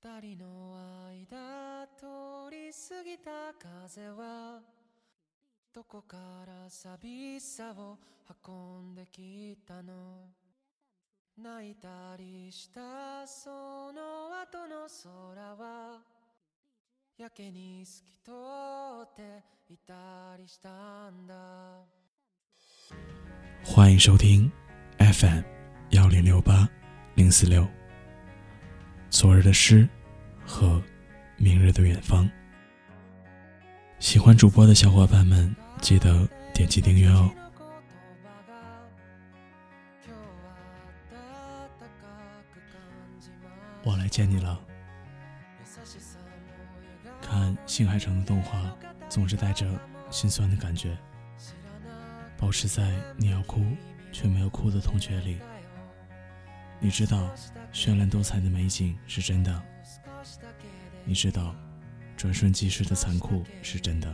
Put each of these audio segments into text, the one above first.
二人の間通り過ぎた風はどこから寂しさを運んできたの泣いたりしたその後の空はやけに透き通っていたりしたんだ欢迎收听 FM 幺零六八零四六。 昨日的诗和明日的远方。喜欢主播的小伙伴们，记得点击订阅哦。我来见你了。看新海诚的动画，总是带着心酸的感觉。保持在你要哭却没有哭的同学里。你知道，绚烂多彩的美景是真的。你知道，转瞬即逝的残酷是真的。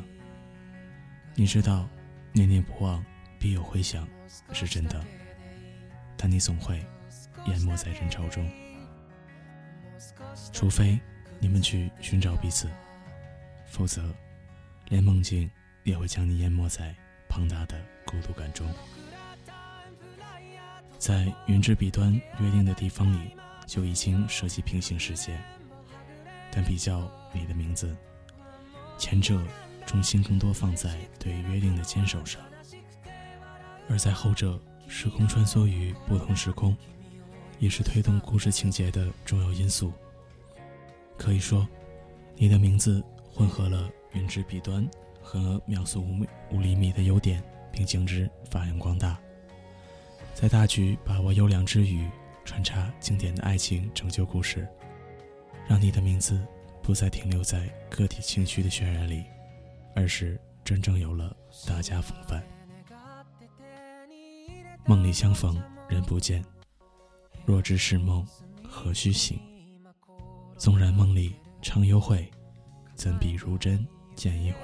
你知道，念念不忘必有回响是真的。但你总会淹没在人潮中，除非你们去寻找彼此。否则，连梦境也会将你淹没在庞大的孤独感中。在云之彼端约定的地方里，就已经涉及平行世界。但比较你的名字，前者重心更多放在对约定的坚守上，而在后者，时空穿梭于不同时空，也是推动故事情节的重要因素。可以说，你的名字。混合了云之彼端和秒速五米五厘米的优点，并将之发扬光大，在大局把握优良之余，穿插经典的爱情拯救故事，让你的名字不再停留在个体情绪的渲染里，而是真正有了大家风范。梦里相逢人不见，若知是梦，何须醒？纵然梦里常幽会。怎比如真见一回？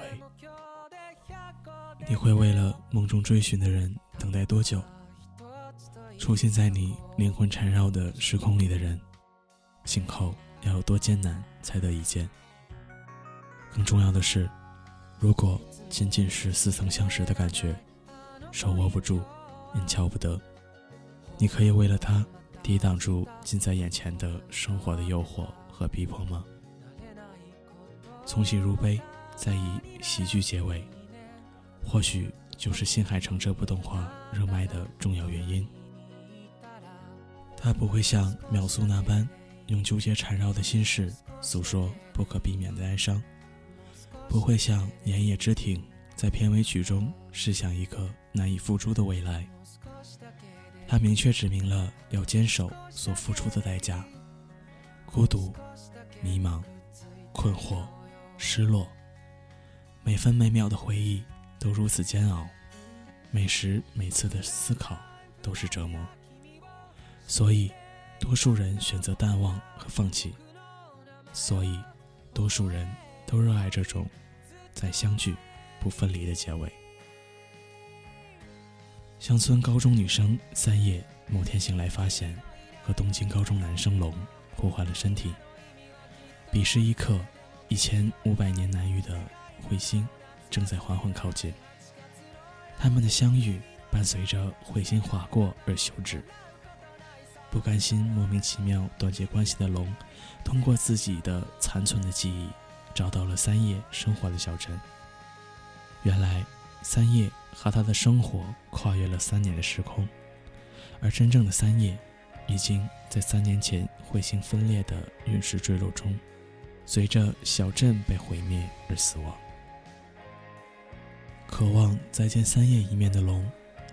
你会为了梦中追寻的人等待多久？出现在你灵魂缠绕的时空里的人，醒后要有多艰难才得一见？更重要的是，如果仅仅是似曾相识的感觉，手握不住，人瞧不得，你可以为了他抵挡住近在眼前的生活的诱惑和逼迫吗？从喜入悲，再以喜剧结尾，或许就是新海诚这部动画热卖的重要原因。他不会像秒速那般，用纠结缠绕的心事诉说不可避免的哀伤；不会像岩野之庭在片尾曲中试想一个难以付出的未来。他明确指明了要坚守所付出的代价：孤独、迷茫、困惑。失落，每分每秒的回忆都如此煎熬，每时每次的思考都是折磨。所以，多数人选择淡忘和放弃。所以，多数人都热爱这种再相聚不分离的结尾。乡村高中女生三叶某天醒来，发现和东京高中男生龙互换了身体。彼时一刻。一千五百年难遇的彗星正在缓缓靠近。他们的相遇伴随着彗星划过而休止。不甘心莫名其妙断绝关系的龙，通过自己的残存的记忆，找到了三叶生活的小镇。原来，三叶和他的生活跨越了三年的时空，而真正的三叶，已经在三年前彗星分裂的陨石坠落中。随着小镇被毁灭而死亡，渴望再见三叶一面的龙，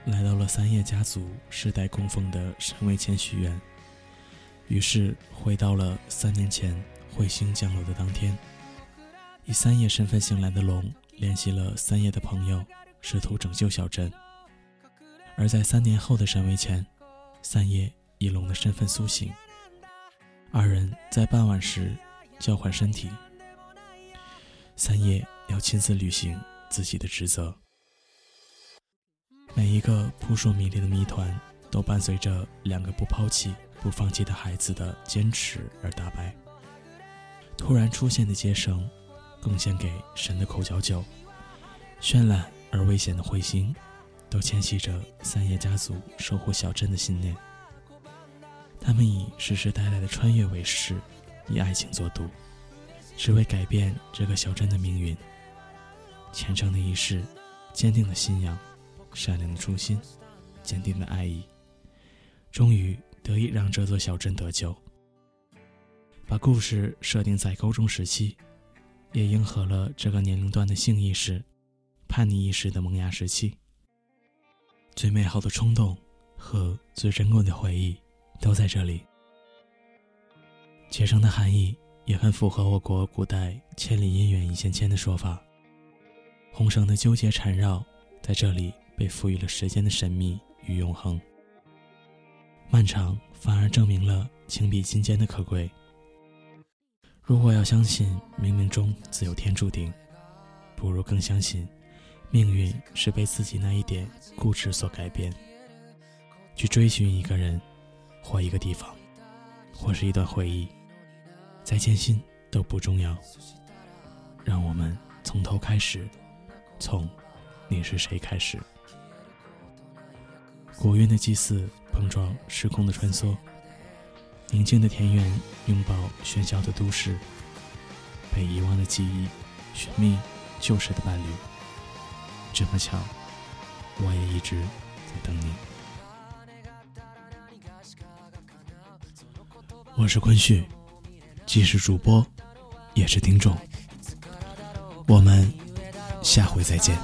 来到了三叶家族世代供奉的神位前许愿。于是回到了三年前彗星降落的当天，以三叶身份醒来的龙联系了三叶的朋友，试图拯救小镇。而在三年后的神位前，三叶以龙的身份苏醒，二人在傍晚时。交换身体，三叶要亲自履行自己的职责。每一个扑朔迷离的谜团，都伴随着两个不抛弃、不放弃的孩子的坚持而打败。突然出现的街声，贡献给神的口角酒，绚烂而危险的彗星，都牵系着三叶家族守护小镇的信念。他们以世世代代的穿越为誓，以爱情作赌，只为改变这个小镇的命运。虔诚的仪式，坚定的信仰，善良的初心，坚定的爱意，终于得以让这座小镇得救。把故事设定在高中时期，也迎合了这个年龄段的性意识、叛逆意识的萌芽时期。最美好的冲动和最珍贵的回忆都在这里。结生的含义也很符合我国古代“千里姻缘一线牵”的说法。红绳的纠结缠绕，在这里被赋予了时间的神秘与永恒。漫长反而证明了情比金坚的可贵。如果要相信冥冥中自有天注定，不如更相信命运是被自己那一点固执所改变。去追寻一个人，或一个地方，或是一段回忆，再艰辛都不重要。让我们从头开始，从你是谁开始。古韵的祭祀碰撞时空的穿梭。宁静的田园，拥抱喧嚣的都市，被遗忘的记忆，寻觅旧时的伴侣。这么巧，我也一直在等你。我是坤旭，既是主播，也是听众。我们下回再见。